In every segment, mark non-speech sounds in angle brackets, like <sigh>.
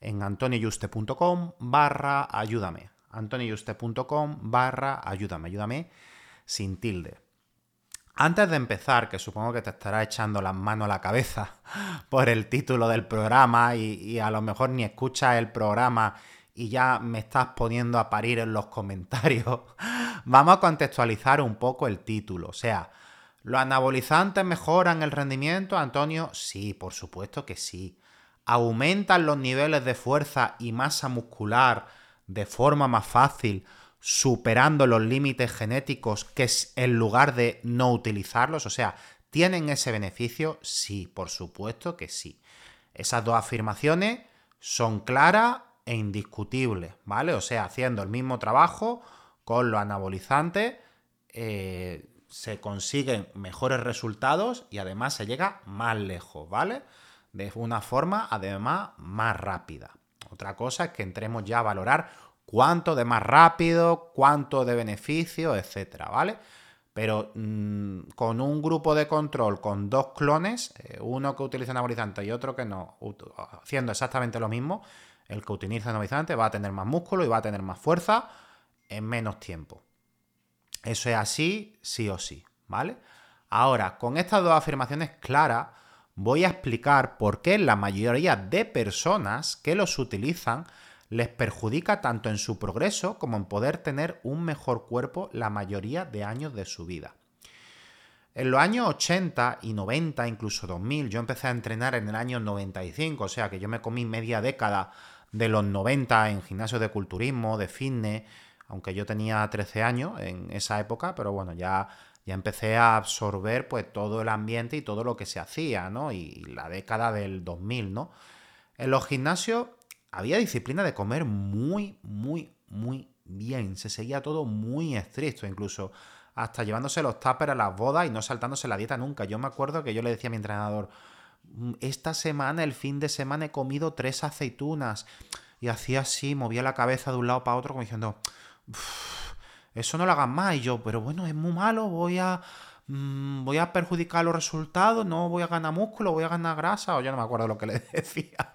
en antonioyuste.com barra ayúdame. antonioyuste.com barra ayúdame. Ayúdame sin tilde. Antes de empezar, que supongo que te estará echando las manos a la cabeza <laughs> por el título del programa y, y a lo mejor ni escuchas el programa y ya me estás poniendo a parir en los comentarios, <laughs> vamos a contextualizar un poco el título. O sea, ¿los anabolizantes mejoran el rendimiento, Antonio? Sí, por supuesto que sí aumentan los niveles de fuerza y masa muscular de forma más fácil, superando los límites genéticos, que es en lugar de no utilizarlos. O sea, ¿tienen ese beneficio? Sí, por supuesto que sí. Esas dos afirmaciones son claras e indiscutibles, ¿vale? O sea, haciendo el mismo trabajo con los anabolizantes, eh, se consiguen mejores resultados y además se llega más lejos, ¿vale? De una forma además más rápida. Otra cosa es que entremos ya a valorar cuánto de más rápido, cuánto de beneficio, etcétera, ¿vale? Pero mm, con un grupo de control con dos clones, eh, uno que utiliza anabolizante y otro que no, haciendo exactamente lo mismo, el que utiliza anabolizante va a tener más músculo y va a tener más fuerza en menos tiempo. Eso es así, sí o sí, ¿vale? Ahora, con estas dos afirmaciones claras, voy a explicar por qué la mayoría de personas que los utilizan les perjudica tanto en su progreso como en poder tener un mejor cuerpo la mayoría de años de su vida. En los años 80 y 90, incluso 2000, yo empecé a entrenar en el año 95, o sea que yo me comí media década de los 90 en gimnasio de culturismo, de fitness, aunque yo tenía 13 años en esa época, pero bueno, ya ya empecé a absorber pues todo el ambiente y todo lo que se hacía, ¿no? Y la década del 2000, ¿no? En los gimnasios había disciplina de comer muy, muy, muy bien. Se seguía todo muy estricto, incluso hasta llevándose los tuppers a las bodas y no saltándose la dieta nunca. Yo me acuerdo que yo le decía a mi entrenador, mm, esta semana, el fin de semana, he comido tres aceitunas. Y hacía así, movía la cabeza de un lado para otro como diciendo eso no lo hagan más. Y yo, pero bueno, es muy malo, voy a, mm, voy a perjudicar los resultados, no voy a ganar músculo, voy a ganar grasa, o yo no me acuerdo lo que le <laughs> decía.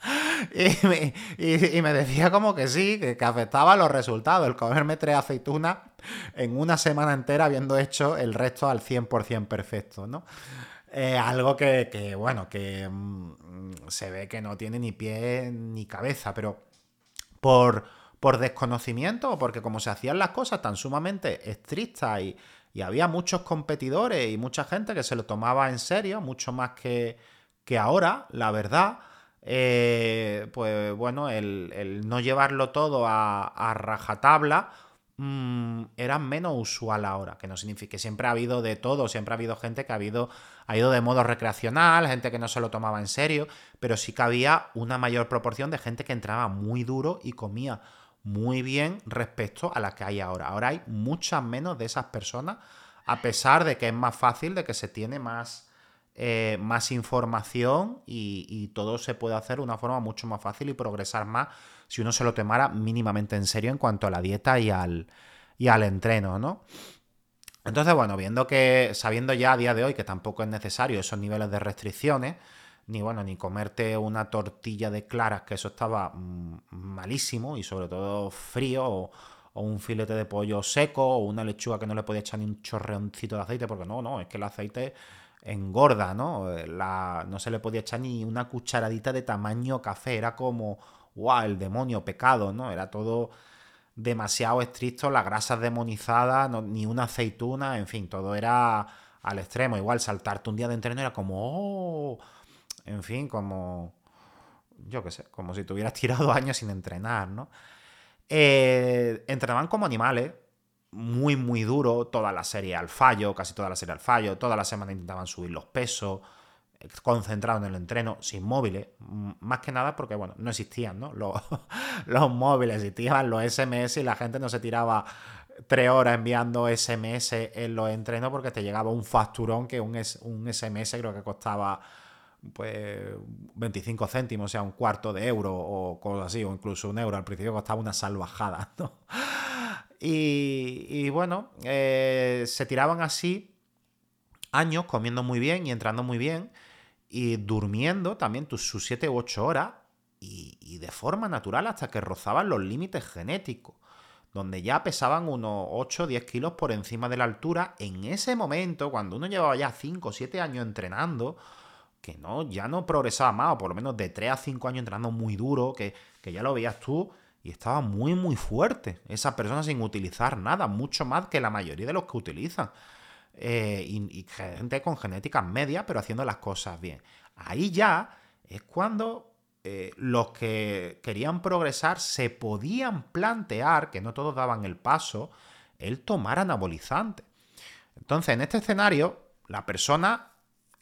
Y me, decía como que sí, que, afectaba los resultados, el comerme tres aceitunas en una semana entera habiendo hecho el resto al 100% perfecto, ¿no? algo que, que, bueno, que mm, se ve que no tiene ni pie ni cabeza, pero por por desconocimiento o porque como se hacían las cosas tan sumamente estrictas y, había muchos competidores y mucha gente que se lo tomaba en serio, mucho más que, que ahora, la verdad, eh, pues bueno, el, no llevarlo todo a, rajatabla mm, era menos usual ahora, que no significa que siempre ha habido de todo, siempre ha habido gente que ha, habido, ha ido de modo recreacional, gente que no se lo tomaba en serio, pero sí que había una mayor proporción de gente que entraba muy duro y comía muy bien respecto a las que hay ahora. Ahora hay muchas menos de esas personas, a pesar de que es más fácil, de que se tiene más, eh, más información y, todo se puede hacer de una forma mucho más fácil y progresar más si uno se lo tomara mínimamente en serio en cuanto a la dieta y al, y al entreno, ¿no? Entonces, bueno, viendo que, sabiendo ya a día de hoy que tampoco es necesario esos niveles de restricciones, ni bueno, ni comerte una tortilla de claras, que eso estaba mm, malísimo y sobre todo frío, o, un filete de pollo seco, o una lechuga que no le podía echar ni un chorreoncito de aceite, porque no, no, es que el aceite engorda, ¿no? La, no se le podía echar ni una cucharadita de tamaño café, era como, wow, el demonio, pecado, ¿no? Era todo demasiado estricto, las grasas demonizadas, ni una aceituna, en fin, todo era al extremo. Igual saltarte un día de entreno era como, oh, en fin, como, yo qué sé, como si tuvieras <laughs> tirado años sin entrenar, ¿no? Eh, entrenaban como animales, muy, muy duro, toda la serie al fallo, casi toda la serie al fallo, toda la semana intentaban subir los pesos, concentrado en el entreno, sin móviles, más que nada porque, bueno, no existían, ¿no? <laughs> Los, los móviles, existían los SMS y la gente no se tiraba tres horas enviando SMS en los entrenos porque te llegaba un facturón que un, un SMS creo que costaba pues 25 céntimos, o sea, un cuarto de euro o cosas así, o incluso un euro. Al principio costaba una salvajada, <laughs> ¿no? Y, bueno, eh, se tiraban así años comiendo muy bien y entrando muy bien y durmiendo también sus 7 u 8 horas y, de forma natural hasta que rozaban los límites genéticos, donde ya pesaban unos 8 o 10 kilos por encima de la altura. En ese momento, cuando uno llevaba ya 5 o 7 años entrenando, que no, ya no progresaba más, o por lo menos de 3 a 5 años entrenando muy duro, que, ya lo veías tú, y estaba muy, muy fuerte. Esa persona sin utilizar nada, mucho más que la mayoría de los que utilizan. Eh, y, gente con genéticas medias, pero haciendo las cosas bien. Ahí ya es cuando eh, los que querían progresar se podían plantear, que no todos daban el paso, el tomar anabolizante. Entonces, en este escenario, la persona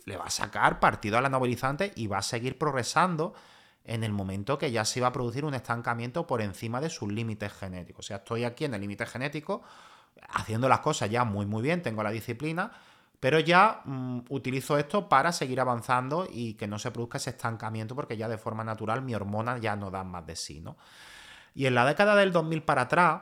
le va a sacar partido al anabolizante y va a seguir progresando en el momento que ya se va a producir un estancamiento por encima de sus límites genéticos. O sea, estoy aquí en el límite genético, haciendo las cosas ya muy muy bien, tengo la disciplina, pero ya mm, utilizo esto para seguir avanzando y que no se produzca ese estancamiento porque ya de forma natural mi hormona ya no da más de sí, ¿no? Y en la década del 2000 para atrás,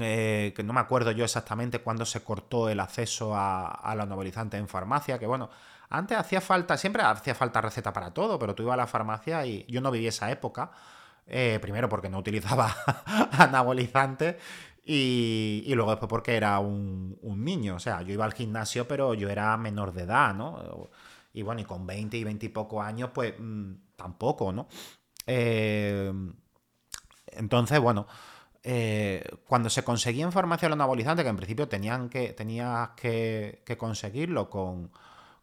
eh, que no me acuerdo yo exactamente cuándo se cortó el acceso a, a los en farmacia, que bueno, antes hacía falta, siempre hacía falta receta para todo, pero tú ibas a la farmacia y yo no viví esa época. Eh, primero porque no utilizaba <laughs> anabolizantes y, luego después porque era un, niño, o sea, yo iba al gimnasio, pero yo era menor de edad, ¿no? Y bueno, y con 20 y 20 y pocos años, pues mm, tampoco, ¿no? Eh, entonces, bueno, eh, cuando se conseguía en farmacia los anabolizantes, que en principio tenían que, tenías que, conseguirlo con,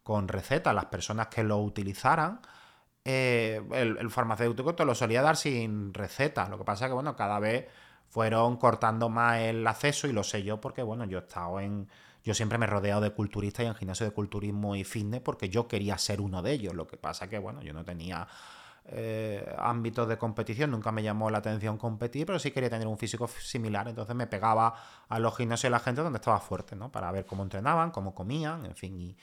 con receta las personas que lo utilizaran, eh, el, el, farmacéutico te lo solía dar sin receta. Lo que pasa es que, bueno, cada vez fueron cortando más el acceso y lo sé yo porque, bueno, yo he estado en... Yo siempre me he rodeado de culturistas y en gimnasio de culturismo y fitness porque yo quería ser uno de ellos. Lo que pasa que, bueno, yo no tenía eh, ámbitos de competición, nunca me llamó la atención competir, pero sí quería tener un físico similar. Entonces me pegaba a los gimnasios y la gente donde estaba fuerte, ¿no? Para ver cómo entrenaban, cómo comían, en fin. Y,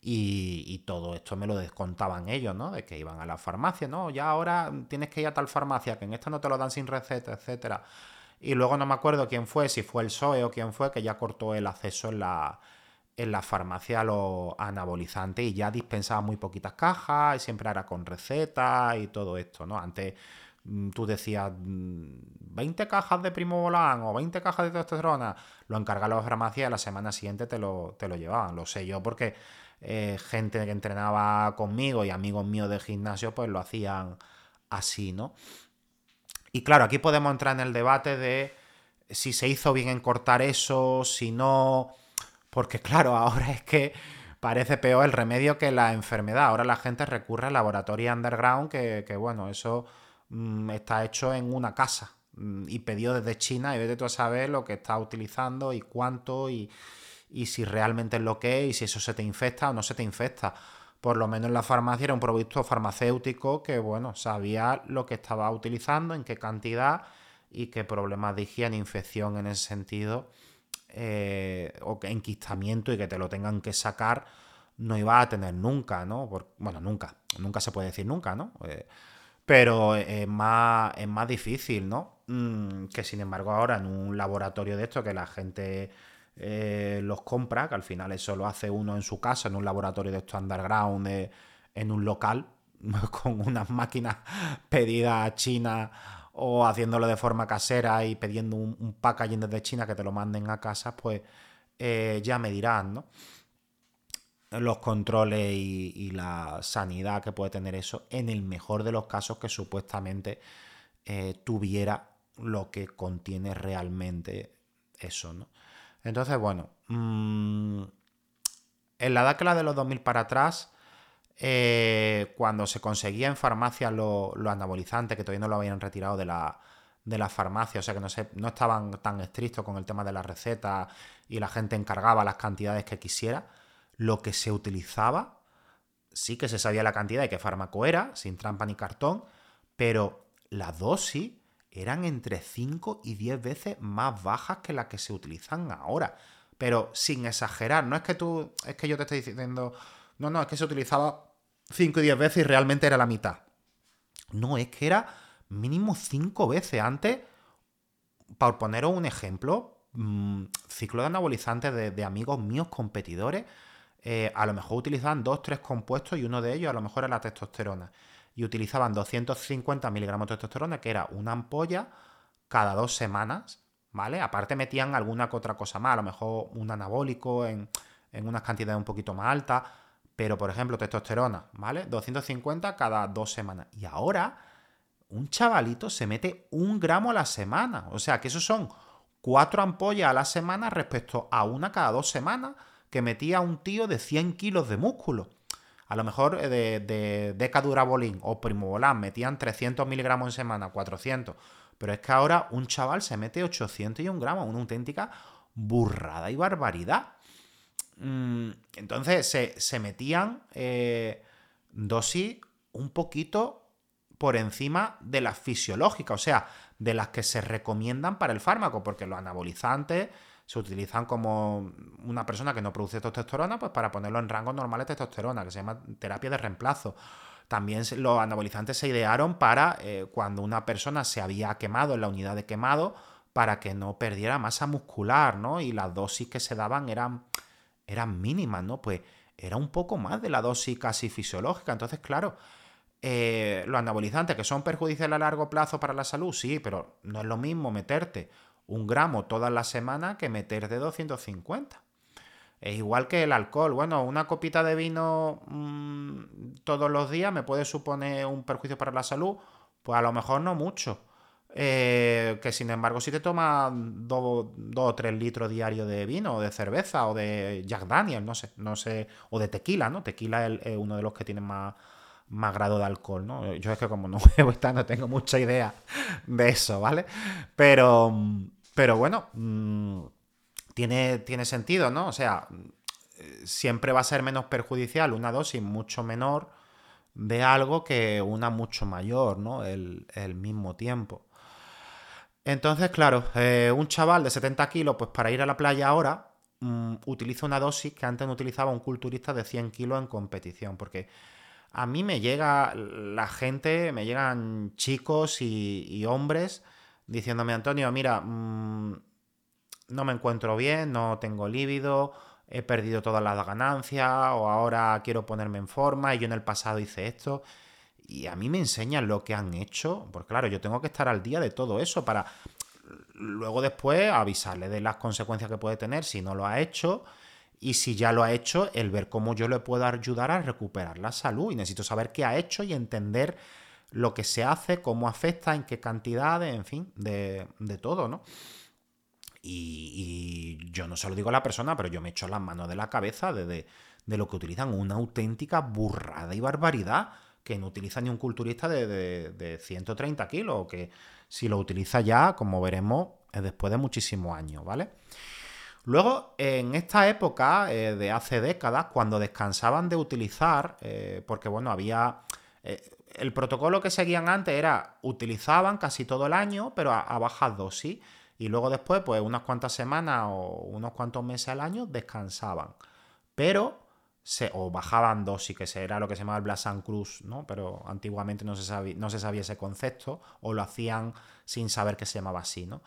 y, todo esto me lo descontaban ellos, ¿no? De que iban a la farmacia, ¿no? Ya ahora tienes que ir a tal farmacia, que en esta no te lo dan sin receta, etcétera. Y luego no me acuerdo quién fue, si fue el PSOE o quién fue, que ya cortó el acceso en la, en la farmacia los anabolizantes y ya dispensaba muy poquitas cajas y siempre era con recetas y todo esto, ¿no? Antes mm, tú decías 20 mm, cajas de primo volán o 20 cajas de testosterona, lo encargaba la farmacia y la semana siguiente te lo, te lo llevaban. Lo sé yo porque eh, gente que entrenaba conmigo y amigos míos de gimnasio pues lo hacían así, ¿no? Y claro, aquí podemos entrar en el debate de si se hizo bien en cortar eso, si no, porque claro, ahora es que parece peor el remedio que la enfermedad. Ahora la gente recurre al laboratorio underground, que, bueno, eso mm, está hecho en una casa mm, y pedido desde China y vete tú a saber lo que está utilizando y cuánto y, y si realmente es lo que es y si eso se te infecta o no se te infecta por lo menos en la farmacia era un producto farmacéutico que, bueno, sabía lo que estaba utilizando, en qué cantidad y qué problemas de higiene, infección en ese sentido, eh, o enquistamiento y que te lo tengan que sacar no iba a tener nunca, ¿no? bueno, nunca, nunca se puede decir nunca, ¿no? Eh, pero es más, es más difícil, ¿no? Mm, que sin embargo ahora en un laboratorio de esto que la gente eh, los compra, que al final eso lo hace uno en su casa, en un laboratorio de esto underground, en un local, <laughs> con unas máquinas pedidas a China o haciéndolo de forma casera y pidiendo un, un packaging desde China que te lo manden a casa, pues eh, ya me dirán, ¿no? Los controles y, la sanidad que puede tener eso en el mejor de los casos que supuestamente eh, tuviera lo que contiene realmente eso, ¿no? Entonces, bueno, mm, en la década de los 2000 para atrás, eh, cuando se conseguía en farmacias los anabolizantes, que todavía no lo habían retirado de la, de la farmacia, o sea que no, se, no estaban tan estrictos con el tema de la receta y la gente encargaba las cantidades que quisiera, lo que se utilizaba, sí que se sabía la cantidad de qué fármaco era, sin trampa ni cartón, pero la dosis eran entre 5 y 10 veces más bajas que las que se utilizan ahora. Pero sin exagerar, no es que tú, es que yo te estoy diciendo, no, no, es que se utilizaba 5 y 10 veces y realmente era la mitad. No, es que era mínimo 5 veces antes. Por poneros un ejemplo, mm, ciclo de anabolizantes de, amigos míos competidores, eh, a lo mejor utilizaban 2-3 compuestos y uno de ellos a lo mejor era la testosterona. Y utilizaban 250 miligramos de testosterona, que era una ampolla cada dos semanas, ¿vale? Aparte metían alguna que otra cosa más, a lo mejor un anabólico en, en unas cantidades un poquito más altas pero, por ejemplo, testosterona, ¿vale? 250 cada dos semanas. Y ahora, un chavalito se mete un gramo a la semana. O sea, que esos son cuatro ampollas a la semana respecto a una cada dos semanas que metía un tío de 100 kilos de músculo. A lo mejor eh, de, de Decadurabolín o Primobolan metían 300 miligramos en semana, 400. Pero es que ahora un chaval se mete 800 y un gramo, una auténtica burrada y barbaridad. Mm, entonces se, metían eh, dosis un poquito por encima de las fisiológicas, o sea, de las que se recomiendan para el fármaco, porque los anabolizantes se utilizan como una persona que no produce testosterona, pues para ponerlo en rango normal de testosterona, que se llama terapia de reemplazo. También los anabolizantes se idearon para eh, cuando una persona se había quemado en la unidad de quemado, para que no perdiera masa muscular, ¿no? Y las dosis que se daban eran eran mínimas, ¿no? Pues era un poco más de la dosis casi fisiológica. Entonces, claro, eh, los anabolizantes que son perjudiciales a largo plazo para la salud, sí, pero no es lo mismo meterte un gramo todas las semanas que meterte 250. Es igual que el alcohol. Bueno, una copita de vino mm, todos los días me puede suponer un perjuicio para la salud. Pues a lo mejor no mucho. Eh, que sin embargo, si te tomas 2 o 3 litros diarios de vino, o de cerveza, o de Jack Daniel, no sé, no sé, o de tequila, ¿no? Tequila es, uno de los que tiene más, más grado de alcohol, ¿no? Yo es que como no <laughs> bebo esta, no tengo mucha idea de eso, ¿vale? Pero, pero bueno, mm, tiene, tiene sentido, ¿no? O sea, siempre va a ser menos perjudicial una dosis mucho menor de algo que una mucho mayor, ¿no? El, el mismo tiempo. Entonces, claro, eh, un chaval de 70 kilos, pues para ir a la playa ahora, mm, utiliza una dosis que antes no utilizaba un culturista de 100 kilos en competición, porque a mí me llega la gente, me llegan chicos y, hombres diciéndome, Antonio, mira, mm, no me encuentro bien, no tengo líbido, he perdido todas las ganancias, o ahora quiero ponerme en forma, y yo en el pasado hice esto y a mí me enseñan lo que han hecho, porque claro, yo tengo que estar al día de todo eso para luego después avisarle de las consecuencias que puede tener si no lo ha hecho y si ya lo ha hecho, el ver cómo yo le puedo ayudar a recuperar la salud y necesito saber qué ha hecho y entender lo que se hace, cómo afecta, en qué cantidades, en fin, de, todo, ¿no? Y, yo no se lo digo a la persona, pero yo me echo las manos de la cabeza de, de lo que utilizan una auténtica burrada y barbaridad que no utiliza ni un culturista de, 130 kilos, que si lo utiliza ya, como veremos, es después de muchísimos años, ¿vale? Luego, en esta época eh, de hace décadas, cuando descansaban de utilizar, eh, porque bueno, había... Eh, el protocolo que seguían antes era, utilizaban casi todo el año, pero a, a bajas dosis, y luego después, pues unas cuantas semanas o unos cuantos meses al año, descansaban. Pero o bajaban dosis, que era lo que se llamaba el Blasan Cruz, ¿no? Pero antiguamente no se, sabía, no se sabía ese concepto, o lo hacían sin saber que se llamaba así, ¿no?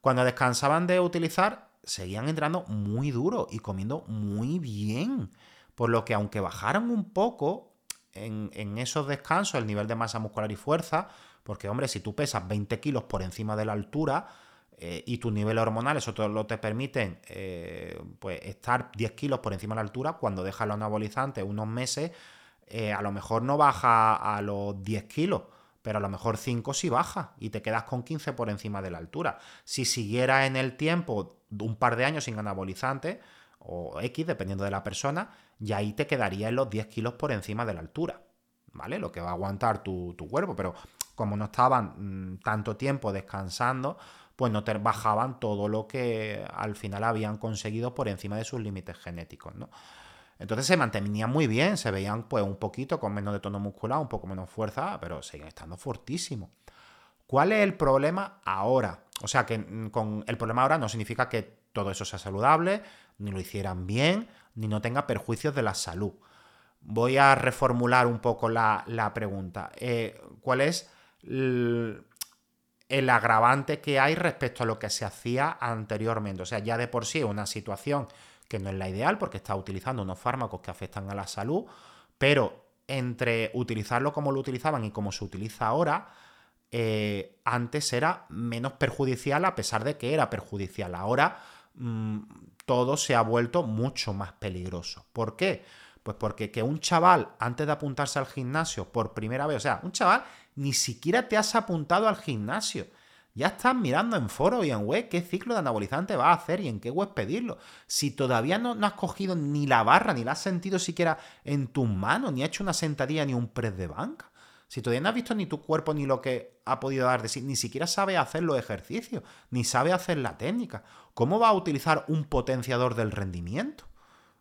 Cuando descansaban de utilizar, seguían entrando muy duro y comiendo muy bien. Por lo que aunque bajaran un poco en, en esos descansos el nivel de masa muscular y fuerza, porque hombre, si tú pesas 20 kilos por encima de la altura, eh, y tu nivel hormonal, eso lo te permiten eh, pues estar 10 kilos por encima de la altura, cuando dejas los anabolizantes unos meses, eh, a lo mejor no baja a los 10 kilos, pero a lo mejor 5 sí baja y te quedas con 15 por encima de la altura. Si siguiera en el tiempo un par de años sin anabolizantes, o X, dependiendo de la persona, y ahí te quedaría en los 10 kilos por encima de la altura. ¿Vale? Lo que va a aguantar tu, tu cuerpo, pero como no estaban mm, tanto tiempo descansando, pues no te bajaban todo lo que al final habían conseguido por encima de sus límites genéticos, ¿no? Entonces se mantenían muy bien, se veían pues un poquito con menos de tono muscular, un poco menos fuerza, pero seguían estando fortísimos. ¿Cuál es el problema ahora? O sea, que mm, con el problema ahora no significa que todo eso sea saludable, ni lo hicieran bien, ni no tenga perjuicios de la salud. Voy a reformular un poco la, pregunta. Eh, ¿Cuál es el agravante que hay respecto a lo que se hacía anteriormente. O sea, ya de por sí es una situación que no es la ideal porque está utilizando unos fármacos que afectan a la salud, pero entre utilizarlo como lo utilizaban y como se utiliza ahora, eh, antes era menos perjudicial a pesar de que era perjudicial. Ahora mm, todo se ha vuelto mucho más peligroso. ¿Por qué? Pues porque que un chaval, antes de apuntarse al gimnasio por primera vez, o sea, un chaval ni siquiera te has apuntado al gimnasio. Ya estás mirando en foro y en web qué ciclo de anabolizante vas a hacer y en qué web pedirlo. Si todavía no, has cogido ni la barra, ni la has sentido siquiera en tus manos, ni has hecho una sentadilla ni un press de banca. Si todavía no has visto ni tu cuerpo ni lo que ha podido dar de sí, ni siquiera sabe hacer los ejercicios, ni sabe hacer la técnica, ¿cómo va a utilizar un potenciador del rendimiento?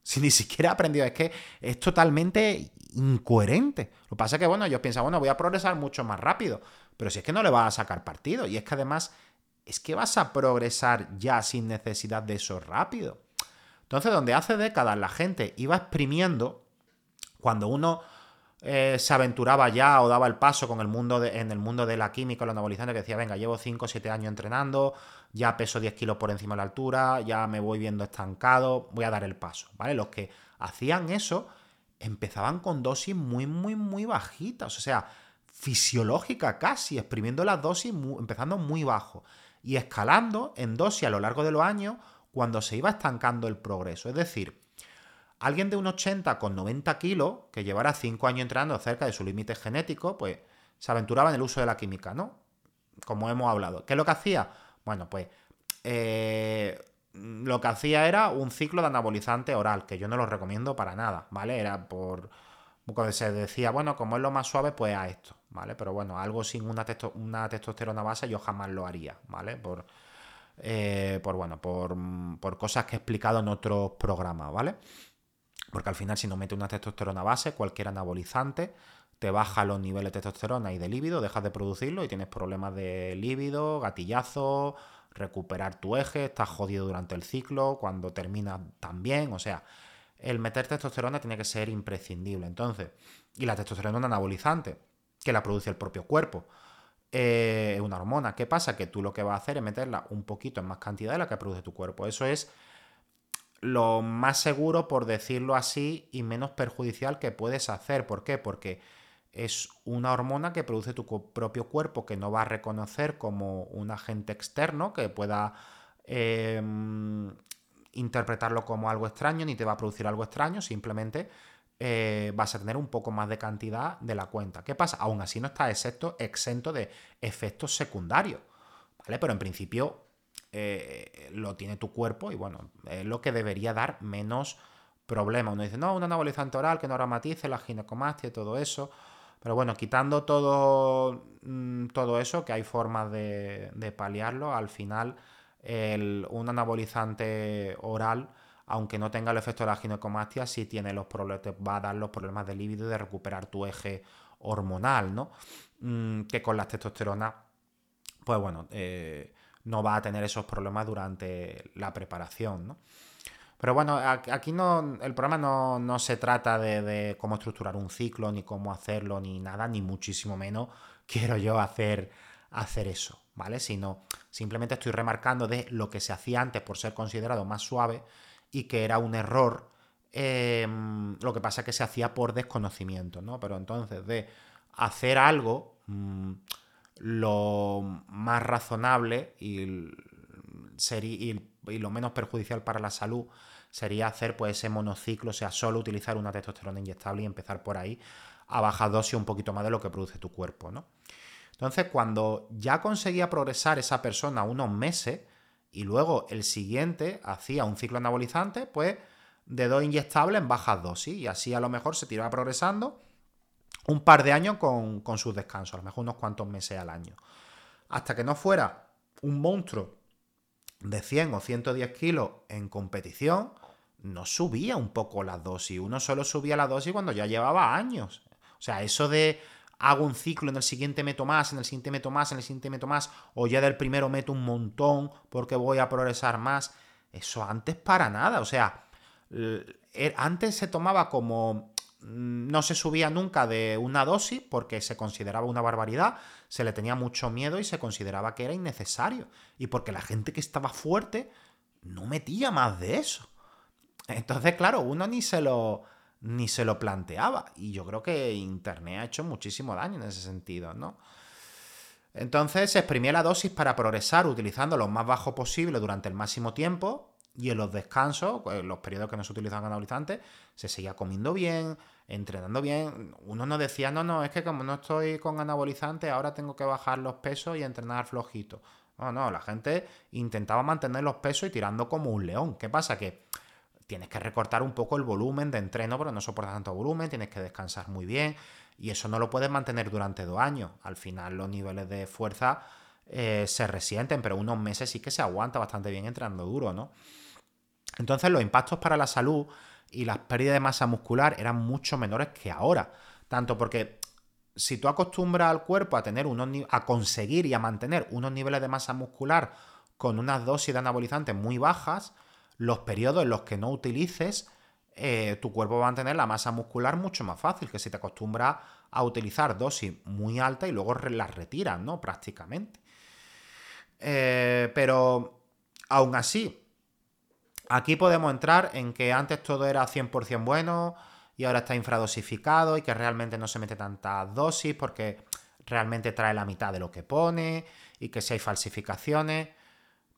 Si ni siquiera ha aprendido, es que es totalmente incoherente. Lo que pasa es que, bueno, yo pienso, bueno, voy a progresar mucho más rápido, pero si es que no le vas a sacar partido, y es que además, es que vas a progresar ya sin necesidad de eso rápido. Entonces, donde hace décadas la gente iba exprimiendo, cuando uno eh, se aventuraba ya o daba el paso con el mundo en el mundo de la química, los anabolizantes, que decía, venga, llevo 5 o 7 años entrenando, ya peso 10 kilos por encima de la altura, ya me voy viendo estancado, voy a dar el paso, ¿vale? Los que hacían eso empezaban con dosis muy, muy, muy bajitas, o sea, fisiológica casi, exprimiendo las dosis, empezando muy bajo y escalando en dosis a lo largo de los años cuando se iba estancando el progreso. Es decir, alguien de un 80 con 90 kilos, que llevara 5 años entrenando cerca de su límite genético, pues se aventuraba en el uso de la química, ¿no? Como hemos hablado. ¿Qué es lo que hacía? Bueno, pues eh, lo que hacía era un ciclo de anabolizante oral, que yo no lo recomiendo para nada, ¿vale? Era por... Cuando se decía, bueno, como es lo más suave, pues a esto, ¿vale? Pero bueno, algo sin una, una testosterona base yo jamás lo haría, ¿vale? Por, eh, por bueno, por, por cosas que he explicado en otros programas, ¿vale? Porque al final, si no metes una testosterona base, cualquier anabolizante, te baja los niveles de testosterona y de líbido, dejas de producirlo y tienes problemas de líbido, gatillazo, recuperar tu eje, estás jodido durante el ciclo, cuando termina también, o sea, el meter testosterona tiene que ser imprescindible. Entonces, y la testosterona anabolizante, que la produce el propio cuerpo. Eh, es una hormona. ¿Qué pasa? Que tú lo que vas a hacer es meterla un poquito en más cantidad de la que produce tu cuerpo. Eso es lo más seguro, por decirlo así, y menos perjudicial que puedes hacer. ¿Por qué? Porque es una hormona que produce tu propio cuerpo que no va a reconocer como un agente externo que pueda em, interpretarlo como algo extraño ni te va a producir algo extraño, simplemente eh, vas a tener un poco más de cantidad de la cuenta. ¿Qué pasa? Aún así no está exento, exento de efectos secundarios, ¿vale? Pero en principio eh, lo tiene tu cuerpo y bueno, es lo que debería dar menos problemas. Uno dice, no, un anabolizante oral que no aromatice la ginecomastia y todo eso. Pero bueno, quitando todo, mm, todo eso, que hay formas de, paliarlo, al final un anabolizante oral, aunque no tenga el efecto de la ginecomastia, sí tiene los problemas, te va a dar los problemas de líbido y de recuperar tu eje hormonal, ¿no? Mm, que con la testosterona, pues bueno, eh, no va a tener esos problemas durante la preparación, ¿no? Pero bueno, aquí no, el programa no, se trata de, cómo estructurar un ciclo, ni cómo hacerlo, ni nada, ni muchísimo menos <laughs> quiero yo hacer, hacer eso, ¿vale? Sino simplemente estoy remarcando de lo que se hacía antes por ser considerado más suave y que era un error. Em, lo que pasa es que se hacía por desconocimiento, ¿no? Pero entonces de hacer algo mm, lo más razonable y, lo menos perjudicial para la salud sería hacer pues ese monociclo, o sea, solo utilizar una testosterona inyectable y empezar por ahí a bajar dosis un poquito más de lo que produce tu cuerpo, ¿no? Entonces, cuando ya conseguía progresar esa persona unos meses y luego el siguiente hacía un ciclo anabolizante, pues de dos inyectables en bajas dosis y así a lo mejor se tiraba progresando un par de años con, con sus descansos, a lo mejor unos cuantos meses al año. Hasta que no fuera un monstruo de 100 o 110 kilos en competición, no subía un poco la dosis. Uno solo subía la dosis cuando ya llevaba años. O sea, eso de hago un ciclo, en el siguiente meto más, en el siguiente meto más, en el siguiente meto más, o ya del primero meto un montón porque voy a progresar más. Eso antes para nada. O sea, er, antes se tomaba como no se subía nunca de una dosis porque se consideraba una barbaridad, se le tenía mucho miedo y se consideraba que era innecesario. Y porque la gente que estaba fuerte no metía más de eso. Entonces, claro, uno ni se lo, ni se lo planteaba. Y yo creo que Internet ha hecho muchísimo daño en ese sentido, ¿no? Entonces se exprimía la dosis para progresar utilizando lo más bajo posible durante el máximo tiempo y en los descansos, pues, los periodos que no se utilizaban anabolizantes, se seguía comiendo bien, entrenando bien. Uno no decía, no, no, es que como no estoy con anabolizantes, ahora tengo que bajar los pesos y entrenar flojito. No, no, la gente intentaba mantener los pesos y tirando como un león. ¿Qué pasa? Que tienes que recortar un poco el volumen de entreno, pero no soportas tanto volumen, tienes que descansar muy bien y eso no lo puedes mantener durante dos años. Al final los niveles de fuerza eh, se resienten, pero unos meses sí que se aguanta bastante bien entrenando duro, ¿no? Entonces los impactos para la salud y las pérdidas de masa muscular eran mucho menores que ahora. Tanto porque si tú acostumbras al cuerpo a tener unos a conseguir y a mantener unos niveles de masa muscular con unas dosis de anabolizantes muy bajas, los periodos en los que no utilices, eh, tu cuerpo va a mantener la masa muscular mucho más fácil que si te acostumbras a utilizar dosis muy altas y luego las retiras, ¿no? Prácticamente. Eh, pero aún así, Aquí podemos entrar en que antes todo era 100% bueno y ahora está infradosificado y que realmente no se mete tantas dosis porque realmente trae la mitad de lo que pone y que si hay falsificaciones.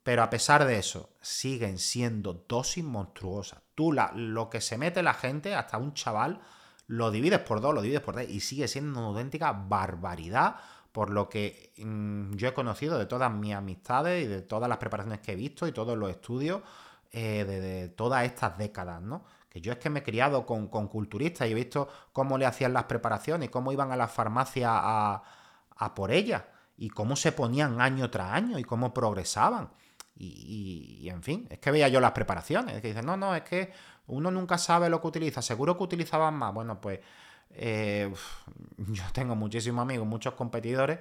Pero a pesar de eso, siguen siendo dosis monstruosas. Tú lo que se mete la gente, hasta un chaval, lo divides por dos, lo divides por tres y sigue siendo una auténtica barbaridad por lo que mm, yo he conocido de todas mis amistades y de todas las preparaciones que he visto y todos los estudios eh, de, todas estas décadas, ¿no? Que yo es que me he criado con, culturistas y he visto cómo le hacían las preparaciones, y cómo iban a la farmacia a, por ellas y cómo se ponían año tras año y cómo progresaban. Y, en fin, es que veía yo las preparaciones, es que dicen, no, no, es que uno nunca sabe lo que utiliza, seguro que utilizaban más. Bueno, pues eh, <laughs> yo tengo muchísimos amigos, muchos competidores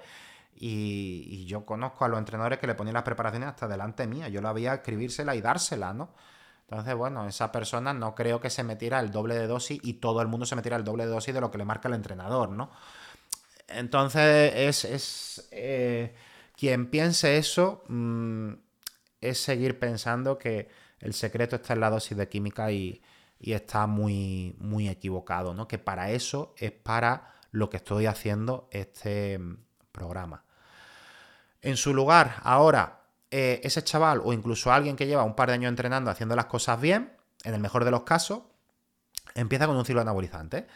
y, yo conozco a los entrenadores que le ponían las preparaciones hasta delante mía. Yo la había escribírsela y dársela, ¿no? Entonces, bueno, esa persona no creo que se metiera el doble de dosis y todo el mundo se metiera el doble de dosis de lo que le marca el entrenador, ¿no? Entonces, es, es eh, quien piense eso mm, es seguir pensando que el secreto está en la dosis de química y, y está muy, muy equivocado, ¿no? Que para eso es para lo que estoy haciendo este mm, programa. En su lugar, ahora, eh, ese chaval o incluso alguien que lleva un par de años entrenando haciendo las cosas bien, en el mejor de los casos, empieza con un ciclo anabolizante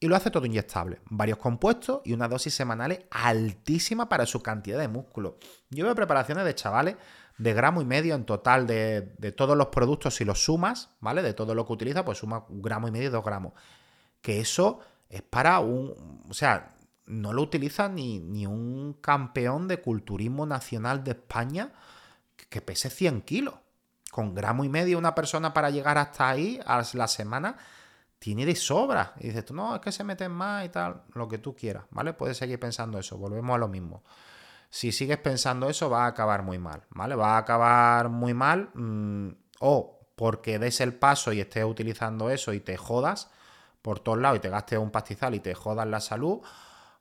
y lo hace todo inyectable. Varios compuestos y una dosis semanales altísima para su cantidad de músculo. Yo veo preparaciones de chavales de gramo y medio en total de, todos los productos, si los sumas, ¿vale? De todo lo que utiliza, pues suma un gramo y medio dos gramos. Que eso es para un. O sea, no lo utiliza ni, ni, un campeón de culturismo nacional de España que, pese 100 kilos. Con gramo y medio una persona para llegar hasta ahí a la semana tiene de sobra. Y dices tú, no, es que se meten más y tal, lo que tú quieras, ¿vale? Puedes seguir pensando eso, volvemos a lo mismo. Si sigues pensando eso, va a acabar muy mal, ¿vale? Va a acabar muy mal mm, o porque des el paso y estés utilizando eso y te jodas por todos lados y te gastes un pastizal y te jodas la salud,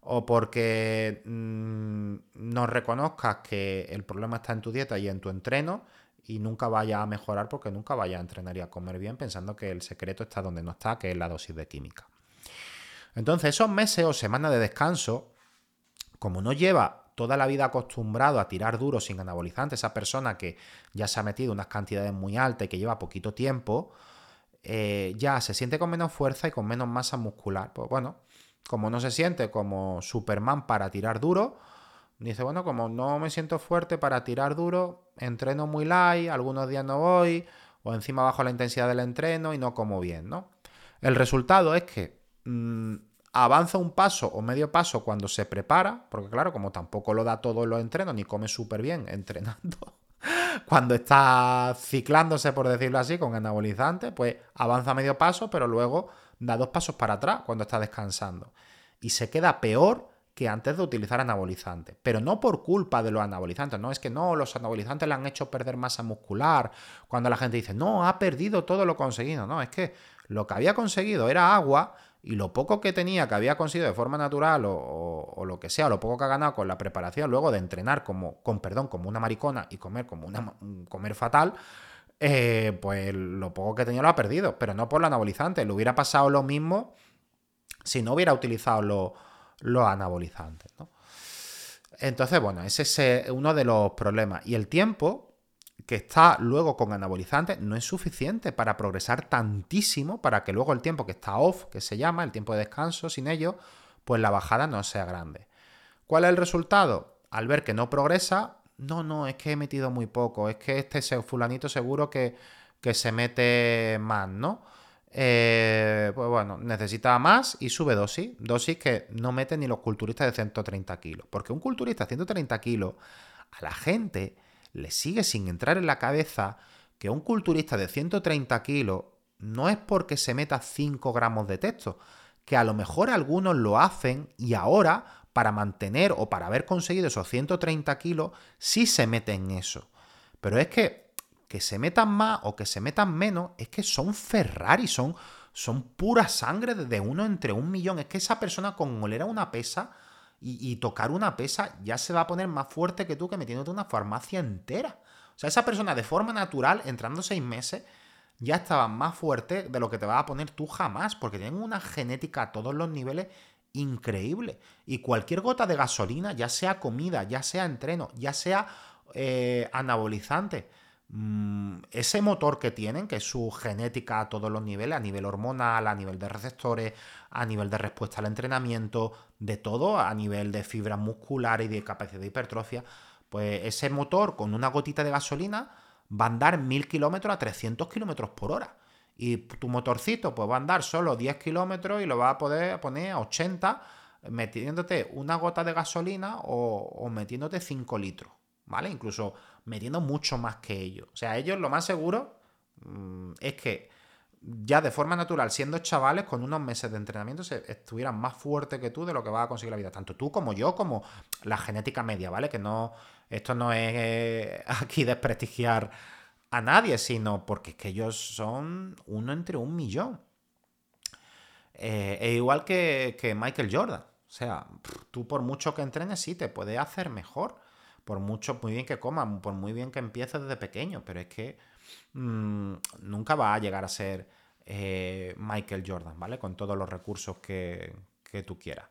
o porque mm, no reconozcas que el problema está en tu dieta y en tu entreno y nunca vaya a mejorar porque nunca vaya a entrenar y a comer bien pensando que el secreto está donde no está, que es la dosis de química. Entonces, esos meses o semanas de descanso, como no lleva toda la vida acostumbrado a tirar duro sin anabolizante, esa persona que ya se ha metido unas cantidades muy altas y que lleva poquito tiempo, eh, ya se siente con menos fuerza y con menos masa muscular. Pues bueno, como no se siente como Superman para tirar duro, dice, bueno, como no me siento fuerte para tirar duro, entreno muy light, algunos días no voy, o encima bajo la intensidad del entreno y no como bien, ¿no? El resultado es que mm, avanza un paso o medio paso cuando se prepara, porque claro, como tampoco lo da todo en los entrenos, ni come súper bien entrenando, <laughs> cuando está ciclándose, por decirlo así, con anabolizante, pues avanza medio paso, pero luego da dos pasos para atrás cuando está descansando. Y se queda peor que antes de utilizar anabolizantes. Pero no por culpa de los anabolizantes, no es que no, los anabolizantes le han hecho perder masa muscular. Cuando la gente dice, no, ha perdido todo lo conseguido. No, es que lo que había conseguido era agua y lo poco que tenía, que había conseguido de forma natural o, lo que sea, lo poco que ha ganado con la preparación luego de entrenar como, con perdón, como una maricona y comer como una comer fatal, eh, pues lo poco que tenía lo ha perdido, pero no por lo anabolizante. Le hubiera pasado lo mismo si no hubiera utilizado los anabolizantes. Entonces, bueno, ese es eh, uno de los problemas. Y el tiempo, que está luego con anabolizantes no es suficiente para progresar tantísimo para que luego el tiempo que está off, que se llama, el tiempo de descanso sin ello, pues la bajada no sea grande. ¿Cuál es el resultado? Al ver que no progresa, no, no, es que he metido muy poco, es que este fulanito seguro que, que se mete más, ¿no? Eh, pues bueno, necesita más y sube dosis, dosis que no meten ni los culturistas de 130 kilos, porque un culturista de 130 kilos a la gente le sigue sin entrar en la cabeza que un culturista de 130 kilos no es porque se meta 5 gramos de texto, que a lo mejor algunos lo hacen y ahora, para mantener o para haber conseguido esos 130 kilos, sí se meten eso. Pero es que que se metan más o que se metan menos, es que son Ferrari, son, son pura sangre de uno entre un millón. Es que esa persona con oler a una pesa y, tocar una pesa ya se va a poner más fuerte que tú que metiéndote una farmacia entera. O sea, esa persona de forma natural, entrando seis meses, ya estaba más fuerte de lo que te vas a poner tú jamás, porque tienen una genética a todos los niveles increíble. Y cualquier gota de gasolina, ya sea comida, ya sea entreno, ya sea eh, anabolizante, Mm, ese motor que tienen, que es su genética a todos los niveles, a nivel hormonal, a nivel de receptores, a nivel de respuesta al entrenamiento, de todo, a nivel de fibra muscular y de capacidad de hipertrofia, pues ese motor con una gotita de gasolina va a andar 1000 kilómetros a 300 kilómetros por hora. Y tu motorcito pues va a andar solo 10 kilómetros y lo va a poder poner a 80 metiéndote una gota de gasolina o, o metiéndote 5 litros, ¿vale? Incluso metiendo mucho más que ellos. O sea, ellos lo más seguro mm, es que ya de forma natural, siendo chavales, con unos meses de entrenamiento, se estuvieran más fuertes que tú de lo que vas a conseguir la vida. Tanto tú como yo, como la genética media, ¿vale? Que no. Esto no es eh, <laughs> aquí desprestigiar a nadie, sino porque es que ellos son uno entre un millón. Eh, e igual que, que Michael Jordan. O sea, tú por mucho que entrenes, sí, te puede hacer mejor por mucho, muy bien que coman, por muy bien que empieces desde pequeño, pero es que mm, nunca va a llegar a ser eh, Michael Jordan, ¿vale? Con todos los recursos que, que, tú quieras.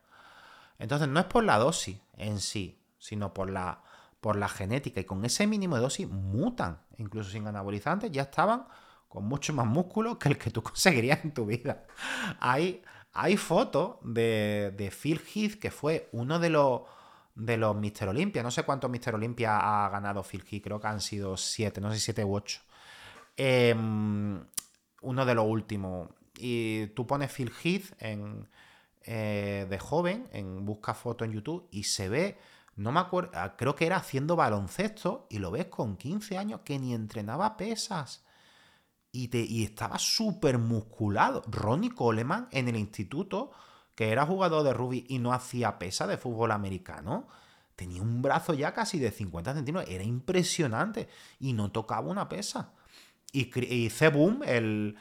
Entonces, no es por la dosis en sí, sino por la, por la genética. Y con ese mínimo de dosis mutan, incluso sin anabolizantes, ya estaban con mucho más músculo que el que tú <laughs> conseguirías en tu vida. Hay, hay fotos de, de Phil Heath, que fue uno de los de los Mister. No sé cuántos Mister Olympia ha ganado Phil Heath, creo que han sido siete, no sé, siete u ocho. Em, uno de los últimos. Y tú pones Phil Heath en, eh, de joven, en busca foto en YouTube, y se ve, no me acuerdo, ah, creo que era haciendo baloncesto, y lo ves con 15 años que ni entrenaba pesas. Y, te, y estaba súper musculado. Ronnie Coleman en el instituto que era jugador de rugby y no hacía pesa de fútbol americano, tenía un brazo ya casi de 50 centímetros, era impresionante y no tocaba una pesa. Y, y Cebum, el,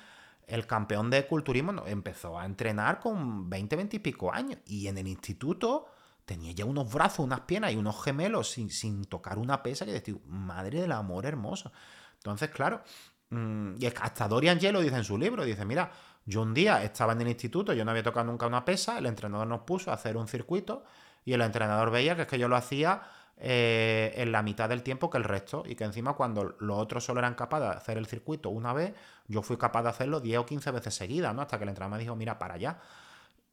el campeón de culturismo, empezó a entrenar con 20, 20 y pico años. Y en el instituto tenía ya unos brazos, unas piernas y unos gemelos sin, sin tocar una pesa que decía, madre del amor hermoso. Entonces, claro, mm, y hasta Dorian Yelo dice en su libro, dice, mira, yo un día estaba en el instituto, yo no había tocado nunca una pesa, el entrenador nos puso a hacer un circuito y el entrenador veía que es que yo lo hacía eh, en la mitad del tiempo que el resto y que encima cuando los otros solo eran capaces de hacer el circuito una vez, yo fui capaz de hacerlo 10 o 15 veces seguidas, ¿no? Hasta que el entrenador me dijo, mira, para allá.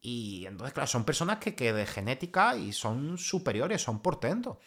Y entonces, claro, son personas que, que de genética y son superiores, son portentos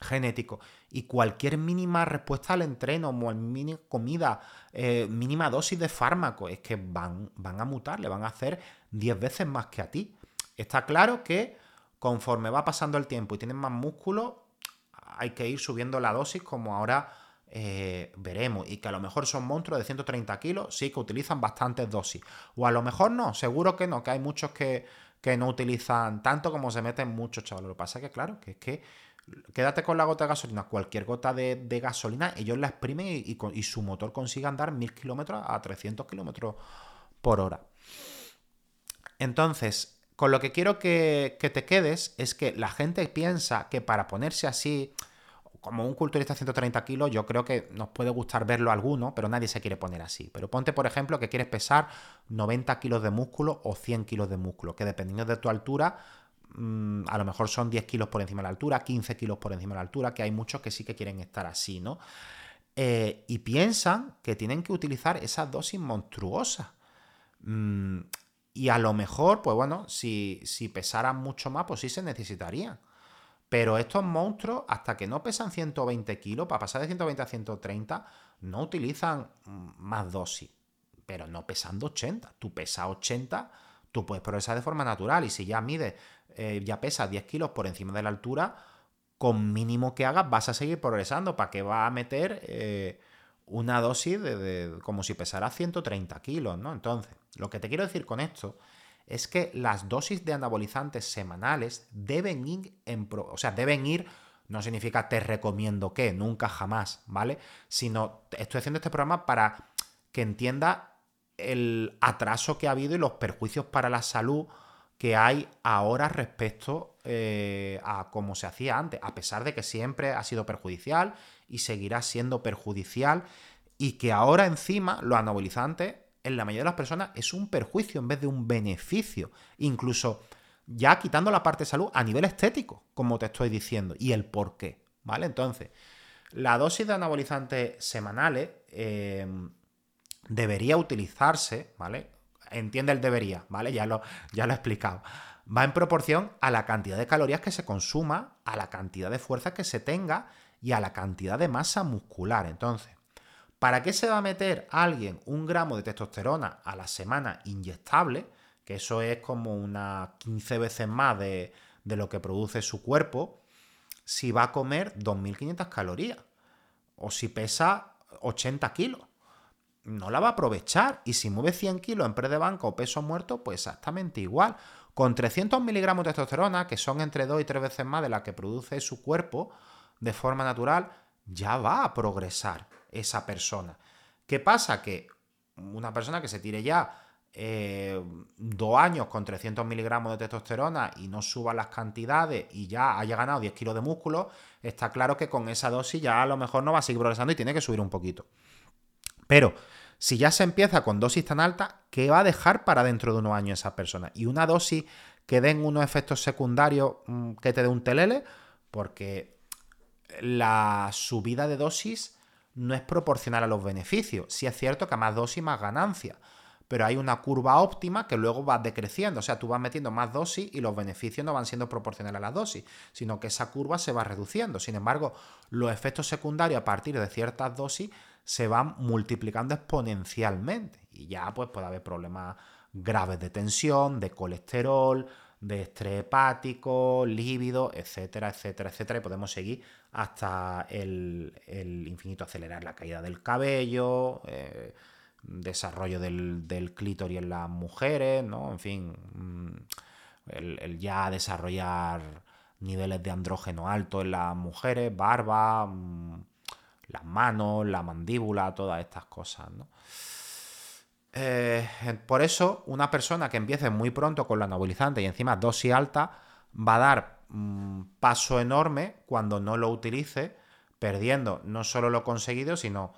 genético. Y cualquier mínima respuesta al entreno, mínima comida, eh, mínima dosis de fármaco, es que van, van a mutar, le van a hacer 10 veces más que a ti. Está claro que conforme va pasando el tiempo y tienen más músculo, hay que ir subiendo la dosis como ahora eh, veremos. Y que a lo mejor son monstruos de 130 kilos, sí que utilizan bastantes dosis. O a lo mejor no, seguro que no, que hay muchos que, que no utilizan tanto como se meten muchos, chavales. Lo que pasa es que, claro, que es que quédate con la gota de gasolina, cualquier gota de, gasolina, ellos la exprimen y, su motor consigue andar 1000 kilómetros a 300 kilómetros por hora. Entonces, con lo que quiero que, te quedes es que la gente piensa que para ponerse así, como un culturista de 130 kilos, yo creo que nos puede gustar verlo alguno, pero nadie se quiere poner así. Pero ponte, por ejemplo, que quieres pesar 90 kilos de músculo o 100 kilos de músculo, que dependiendo de tu altura Mm, a lo mejor son 10 kilos por encima de la altura, 15 kilos por encima de la altura, que hay muchos que sí que quieren estar así, ¿no? Eh, y piensan que tienen que utilizar esas dosis monstruosas. Mm, y a lo mejor, pues bueno, si, si pesaran mucho más, pues sí se necesitarían. Pero estos monstruos, hasta que no pesan 120 kilos, para pasar de 120 a 130, no utilizan más dosis. Pero no pesando 80. Tú pesas 80, tú puedes progresar de forma natural. Y si ya mides eh, ya pesa 10 kilos por encima de la altura, con mínimo que hagas vas a seguir progresando. ¿Para que va a meter eh, una dosis de, como si pesara 130 kilos? ¿no? Entonces, lo que te quiero decir con esto es que las dosis de anabolizantes semanales deben ir en... o sea, deben ir no significa te recomiendo que, nunca jamás, ¿vale? Sino estoy haciendo este programa para que entienda el atraso que ha habido y los perjuicios para la salud que hay ahora respecto eh, a cómo se hacía antes, a pesar de que siempre ha sido perjudicial y seguirá siendo perjudicial y que ahora encima los anabolizantes en la mayoría de las personas es un perjuicio en vez de un beneficio, incluso ya quitando la parte de salud a nivel estético, como te estoy diciendo, y el por qué, ¿vale? Entonces, la dosis de anabolizantes semanales eh, debería utilizarse, ¿vale? entiende el debería, ¿vale? Ya lo, ya lo he explicado. Va en proporción a la cantidad de calorías que se consuma, a la cantidad de fuerza que se tenga y a la cantidad de masa muscular. Entonces, ¿para qué se va a meter alguien un gramo de testosterona a la semana inyectable? Que eso es como unas 15 veces más de, de lo que produce su cuerpo, si va a comer 2.500 calorías o si pesa 80 kilos no la va a aprovechar. Y si mueve 100 kilos en pre de banco o peso muerto, pues exactamente igual. Con 300 miligramos de testosterona, que son entre 2 y 3 veces más de la que produce su cuerpo de forma natural, ya va a progresar esa persona. ¿Qué pasa? Que una persona que se tire ya eh, dos años con 300 miligramos de testosterona y no suba las cantidades y ya haya ganado 10 kilos de músculo, está claro que con esa dosis ya a lo mejor no va a seguir progresando y tiene que subir un poquito. Pero si ya se empieza con dosis tan altas, ¿qué va a dejar para dentro de unos años esa persona? Y una dosis que den unos efectos secundarios mm, que te dé un telele, porque la subida de dosis no es proporcional a los beneficios. Sí es cierto que a más dosis, más ganancia. Pero hay una curva óptima que luego va decreciendo. O sea, tú vas metiendo más dosis y los beneficios no van siendo proporcionales a la dosis, sino que esa curva se va reduciendo. Sin embargo, los efectos secundarios a partir de ciertas dosis se van multiplicando exponencialmente y ya pues puede haber problemas graves de tensión, de colesterol, de estrés hepático, líbido, etcétera, etcétera, etcétera. Y podemos seguir hasta el, infinito, acelerar la caída del cabello, eh, desarrollo del, del clítoris en las mujeres, ¿no? En fin, mm, el, ya desarrollar niveles de andrógeno alto en las mujeres, barba, mm, las manos, la mandíbula, todas estas cosas, ¿no? Eh, por eso, una persona que empiece muy pronto con la anabolizante y encima dosis alta, va a dar paso enorme cuando no lo utilice, perdiendo no solo lo conseguido, sino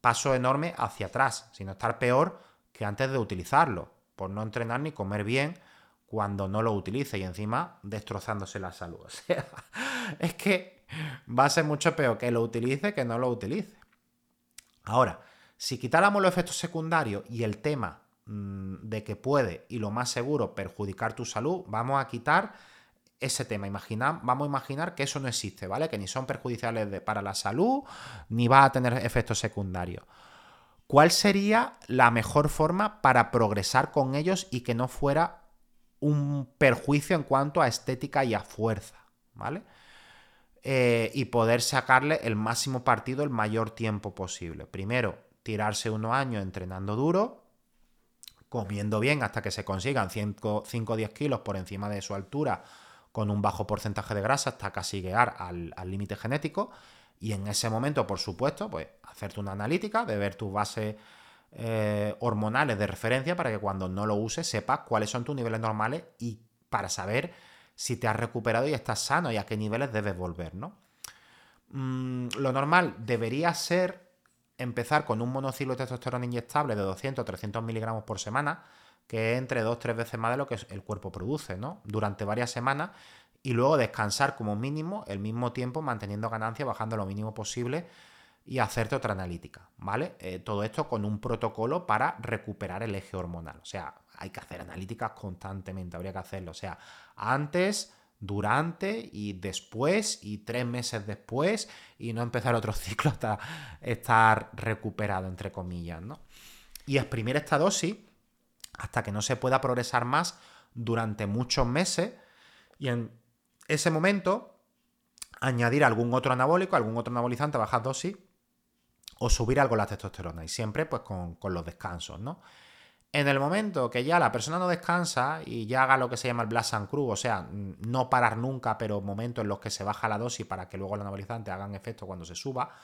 paso enorme hacia atrás, sino estar peor que antes de utilizarlo, por no entrenar ni comer bien cuando no lo utilice y encima destrozándose la salud. <laughs> O sea, es que va a ser mucho peor que lo utilice que no lo utilice. Ahora, si quitáramos los efectos secundarios y el tema mm, de que puede y lo más seguro perjudicar tu salud, vamos a quitar ese tema. vamos a imaginar que eso no existe, ¿vale? Que ni son perjudiciales para la salud, ni va a tener efectos secundarios. ¿Cuál sería la mejor forma para progresar con ellos y que no fuera un perjuicio en cuanto a estética y a fuerza, ¿vale? Eh, y poder sacarle el máximo partido el mayor tiempo posible. Primero, tirarse unos años entrenando duro, comiendo bien hasta que se consigan 5 o 10 kilos por encima de su altura con un bajo porcentaje de grasa hasta casi llegar al límite genético. Y en ese momento, por supuesto, pues hacerte una analítica de ver tus bases eh, hormonales de referencia para que cuando no lo uses sepas cuáles son tus niveles normales y para saber si te has recuperado y estás sano y a qué niveles debes volver, ¿no? Mm, lo normal debería ser empezar con un monociclo de testosterona inyectable de 200 300 miligramos por semana, que es entre 2-3 veces más de lo que el cuerpo produce, ¿no? Durante varias semanas y luego descansar como mínimo el mismo tiempo manteniendo ganancia, bajando lo mínimo posible y hacerte otra analítica, ¿vale? Eh, todo esto con un protocolo para recuperar el eje hormonal. O sea, hay que hacer analíticas constantemente, habría que hacerlo. O sea, antes, durante y después y tres meses después y no empezar otro <laughs> ciclo hasta estar recuperado, entre comillas, ¿no? Y exprimir esta dosis hasta que no se pueda progresar más durante muchos meses y en ese momento añadir algún otro anabólico, algún otro anabolizante a dosis o subir algo la testosterona y siempre pues con, los descansos, ¿no? En el momento que ya la persona no descansa y ya haga lo que se llama el blast and cruise, o sea, no parar nunca, pero momentos en los que se baja la dosis para que luego el anabolizante hagan efecto cuando se suba,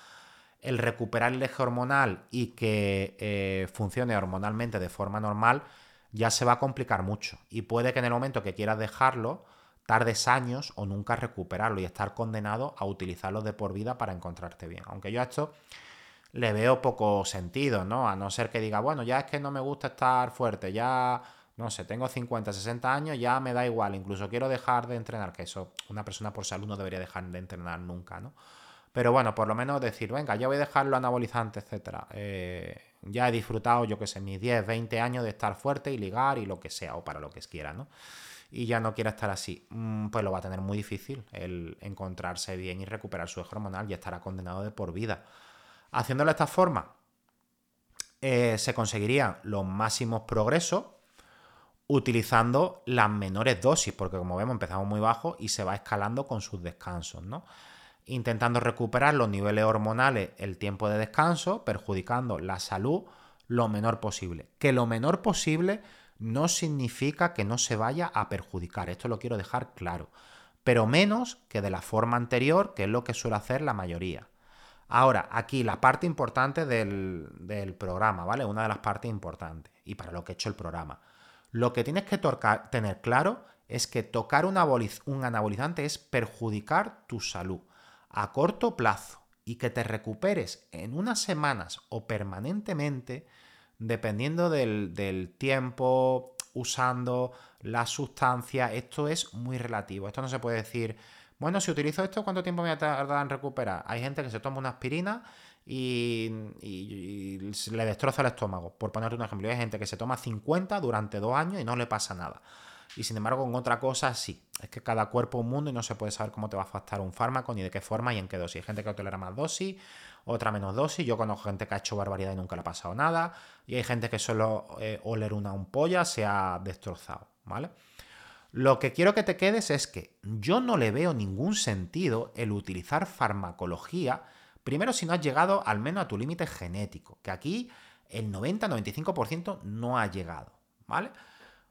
el recuperar el eje hormonal y que eh, funcione hormonalmente de forma normal ya se va a complicar mucho. Y puede que en el momento que quieras dejarlo, tardes años o nunca recuperarlo y estar condenado a utilizarlo de por vida para encontrarte bien. Aunque yo a esto le veo poco sentido, ¿no? A no ser que diga, bueno, ya es que no me gusta estar fuerte, ya, no sé, tengo 50, 60 años, ya me da igual, incluso quiero dejar de entrenar, que eso una persona por salud no debería dejar de entrenar nunca, ¿no? Pero bueno, por lo menos decir, venga, ya voy a dejar lo anabolizante, etcétera. Eh, ya he disfrutado, yo qué sé, mis 10, 20 años de estar fuerte y ligar y lo que sea, o para lo que quiera, ¿no? Y ya no quiera estar así, mm, pues lo va a tener muy difícil el encontrarse bien y recuperar su eje hormonal y estará condenado de por vida. Haciéndolo de esta forma, eh, se conseguirían los máximos progresos utilizando las menores dosis, porque como vemos empezamos muy bajo y se va escalando con sus descansos, ¿no? Intentando recuperar los niveles hormonales el tiempo de descanso, perjudicando la salud lo menor posible. Que lo menor posible no significa que no se vaya a perjudicar, esto lo quiero dejar claro, pero menos que de la forma anterior, que es lo que suele hacer la mayoría. Ahora, aquí la parte importante del, programa, ¿vale? Una de las partes importantes y para lo que he hecho el programa. Lo que tienes que tener claro es que tocar un, anabolizante es perjudicar tu salud a corto plazo y que te recuperes en unas semanas o permanentemente, dependiendo del, del tiempo usando la sustancia, esto es muy relativo. Esto no se puede decir bueno, si utilizo esto, ¿cuánto tiempo me va a tardar en recuperar? Hay gente que se toma una aspirina y, le destroza el estómago. Por ponerte un ejemplo, hay gente que se toma 50 durante dos años y no le pasa nada. Y sin embargo, con otra cosa sí. Es que cada cuerpo es un mundo y no se puede saber cómo te va a afectar un fármaco, ni de qué forma y en qué dosis. Hay gente que tolera más dosis, otra menos dosis. Yo conozco gente que ha hecho barbaridad y nunca le ha pasado nada. Y hay gente que solo eh, oler una ampolla se ha destrozado, ¿vale? Lo que quiero que te quedes es que yo no le veo ningún sentido el utilizar farmacología, primero si no has llegado al menos a tu límite genético, que aquí el 90-95% no ha llegado, ¿vale?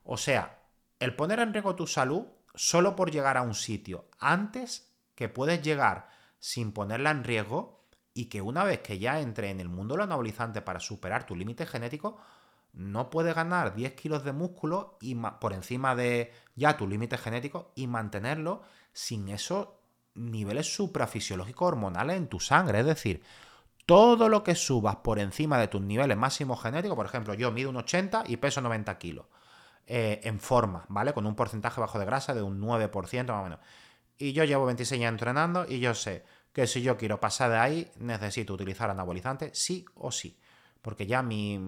O sea, el poner en riesgo tu salud solo por llegar a un sitio antes que puedes llegar sin ponerla en riesgo y que una vez que ya entre en el mundo de los anabolizantes para superar tu límite genético, no puedes ganar 10 kilos de músculo y por encima de ya tu límite genético y mantenerlo sin esos niveles suprafisiológicos hormonales en tu sangre. Es decir, todo lo que subas por encima de tus niveles máximos genéticos, por ejemplo, yo mido un 80 y peso 90 kilos, eh, en forma, ¿vale? Con un porcentaje bajo de grasa de un 9% más o menos. Y yo llevo 26 años entrenando y yo sé que si yo quiero pasar de ahí, necesito utilizar anabolizantes sí o sí porque ya mi,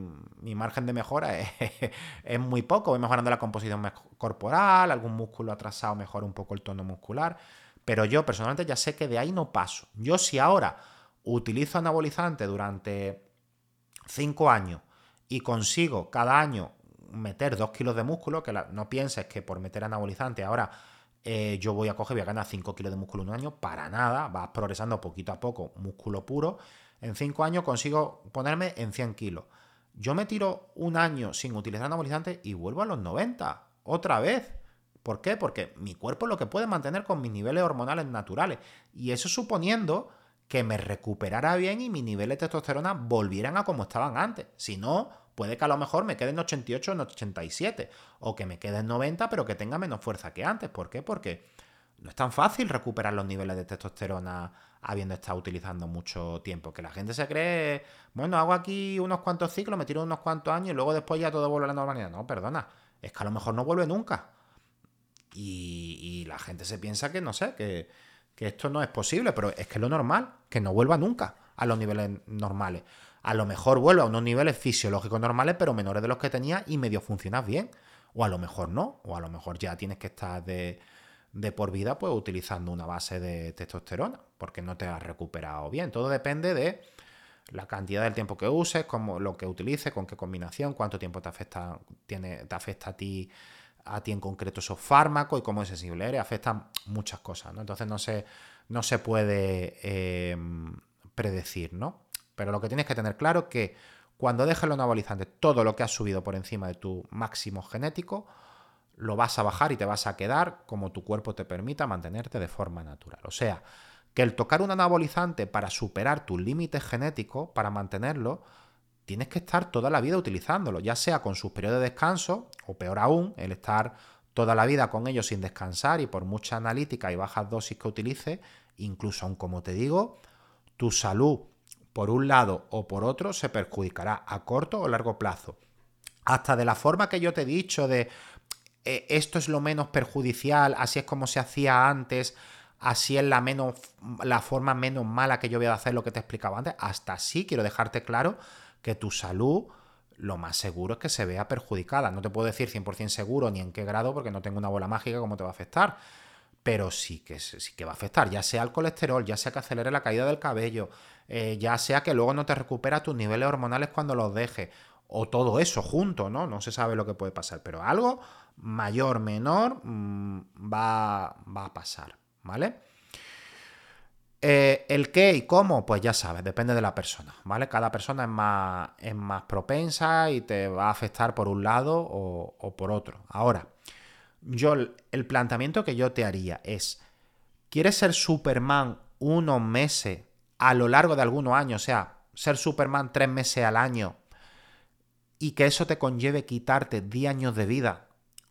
margen de mejora <laughs> es, muy poco. Voy mejorando la composición corporal, algún músculo atrasado mejora un poco el tono muscular, pero yo personalmente ya sé que de ahí no paso. Yo si ahora utilizo anabolizante durante 5 años y consigo cada año meter 2 kilos de músculo, que no pienses que por meter anabolizante ahora eh, yo voy a coger, voy a ganar 5 kilos de músculo en un año, para nada, vas progresando poquito a poco, músculo puro en 5 años consigo ponerme en 100 kilos. Yo me tiro un año sin utilizar anabolizantes y vuelvo a los 90. Otra vez. ¿Por qué? Porque mi cuerpo es lo que puede mantener con mis niveles hormonales naturales. Y eso suponiendo que me recuperara bien y mis niveles de testosterona volvieran a como estaban antes. Si no, puede que a lo mejor me quede en 88 o en 87. O que me quede en 90 pero que tenga menos fuerza que antes. ¿Por qué? Porque no es tan fácil recuperar los niveles de testosterona habiendo estado utilizando mucho tiempo. Que la gente se cree, bueno, hago aquí unos cuantos ciclos, me tiro unos cuantos años y luego después ya todo vuelve a la normalidad. No, perdona, es que a lo mejor no vuelve nunca. Y, la gente se piensa que, no sé, que, que esto no es posible, pero es que es lo normal, que no vuelva nunca a los niveles normales. A lo mejor vuelve a unos niveles fisiológicos normales, pero menores de los que tenía y medio funcionas bien. O a lo mejor no, o a lo mejor ya tienes que estar de, de por vida, pues utilizando una base de testosterona, porque no te has recuperado bien. Todo depende de la cantidad del tiempo que uses, cómo, lo que utilices, con qué combinación, cuánto tiempo te afecta, tiene, te afecta a ti a ti en concreto esos fármacos y cómo es sensible eres, afectan muchas cosas, ¿no? Entonces no se, no se puede em, predecir, ¿no? Pero lo que tienes que tener claro es que cuando dejes los anabolizantes, todo lo que has subido por encima de tu máximo genético, lo vas a bajar y te vas a quedar como tu cuerpo te permita mantenerte de forma natural. O sea, que el tocar un anabolizante para superar tus límites genéticos, para mantenerlo, tienes que estar toda la vida utilizándolo, ya sea con sus periodos de descanso, o peor aún, el estar toda la vida con ellos sin descansar y por mucha analítica y bajas dosis que utilices, incluso aun como te digo, tu salud por un lado o por otro se perjudicará a corto o largo plazo. Hasta de la forma que yo te he dicho de eh, esto es lo menos perjudicial, así es como se hacía antes, así es la, menos, la forma menos mala que yo voy a hacer lo que te explicaba antes, hasta así quiero dejarte claro que tu salud lo más seguro es que se vea perjudicada. No te puedo decir 100% seguro ni en qué grado porque no tengo una bola mágica cómo te va a afectar. Pero sí que, sí que va a afectar, ya sea el colesterol, ya sea que acelere la caída del cabello, eh, ya sea que luego no te recupera tus niveles hormonales cuando los dejes, o todo eso junto, ¿no? No se sabe lo que puede pasar, pero algo mayor, menor, mm, va, va, a pasar, ¿vale? Eh, el qué y cómo, pues ya sabes, depende de la persona, ¿vale? Cada persona es más, es más propensa y te va a afectar por un lado o, o por otro. Ahora, yo el planteamiento que yo te haría es, ¿quieres ser Superman unos meses a lo largo de algunos años? O sea, ser Superman tres meses al año y que eso te conlleve quitarte 10 años de vida,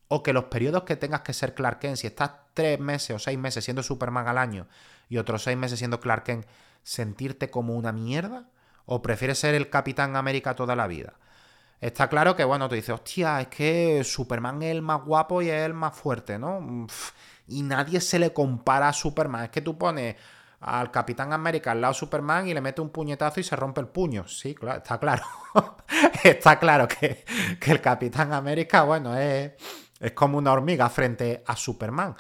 o que los periodos que tengas que ser Clark Kent, si estás 3 meses o 6 meses siendo Superman al año y otros 6 meses siendo Clark Kent, sentirte como una mierda, o prefieres ser el Capitán América toda la vida. Está claro que, bueno, tú dices, hostia, es que Superman es el más guapo y es el más fuerte, ¿no? Y nadie se le compara a Superman. Es que tú pones al Capitán América al lado Superman y le mete un puñetazo y se rompe el puño. Sí, claro, está claro. <laughs> está claro que, el Capitán América, bueno, es, es como una hormiga frente a Superman.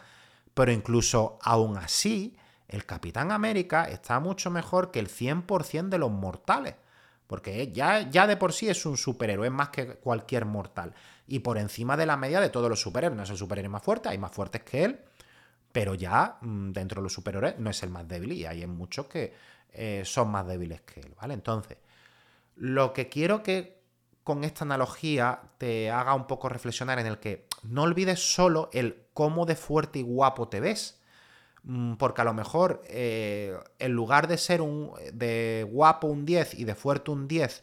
Pero incluso aún así, el Capitán América está mucho mejor que el 100% de los mortales. Porque ya, ya de por sí es un superhéroe, es más que cualquier mortal. Y por encima de la media de todos los superhéroes. No es el superhéroe más fuerte, hay más fuertes que él pero ya mm, dentro de los superiores no es el más débil y hay muchos que eh, son más débiles que él, ¿vale? Entonces, lo que quiero que con esta analogía te haga un poco reflexionar en el que no olvides solo el cómo de fuerte y guapo te ves, Mm, porque a lo mejor eh, en lugar de ser un de guapo un 10 y de fuerte un 10,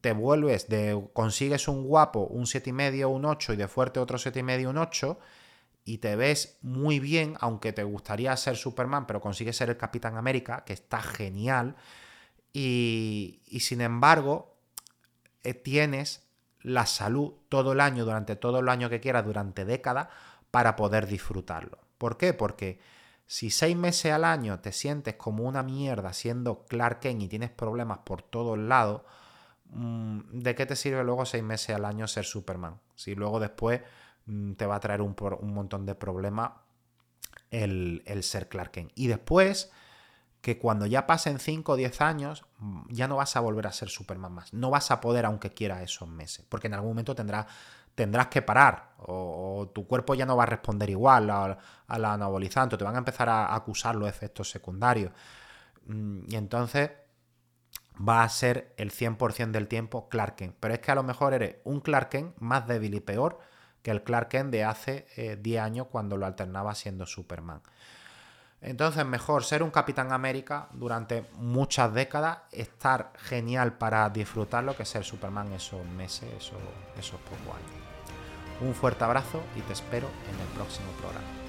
te vuelves de consigues un guapo, un 7,5, un 8 y de fuerte otro 7,5, un 8 y te ves muy bien, aunque te gustaría ser Superman, pero consigues ser el Capitán América, que está genial, y, sin embargo eh, tienes la salud todo el año, durante todo el año que quieras, durante décadas, para poder disfrutarlo. ¿Por qué? Porque si seis meses al año te sientes como una mierda siendo Clark Kent y tienes problemas por todos lados, mm, ¿de qué te sirve luego seis meses al año ser Superman? Si luego después te va a traer un, montón de problemas el, ser Clark Kent. Y después, que cuando ya pasen 5 o 10 años, mm, ya no vas a volver a ser Superman más. No vas a poder, aunque quiera, esos meses. Porque en algún momento tendrás, tendrás que parar. O, tu cuerpo ya no va a responder igual a, la anabolizante. Te van a empezar a acusar los efectos secundarios. Mm, y entonces va a ser el 100% del tiempo Clark Kent. Pero es que a lo mejor eres un Clark Kent más débil y peor que el Clark Kent de hace 10 eh, años cuando lo alternaba siendo Superman. Entonces, mejor ser un Capitán América durante muchas décadas, estar genial para disfrutarlo que ser Superman esos meses, esos pocos años. Un fuerte abrazo y te espero en el próximo programa.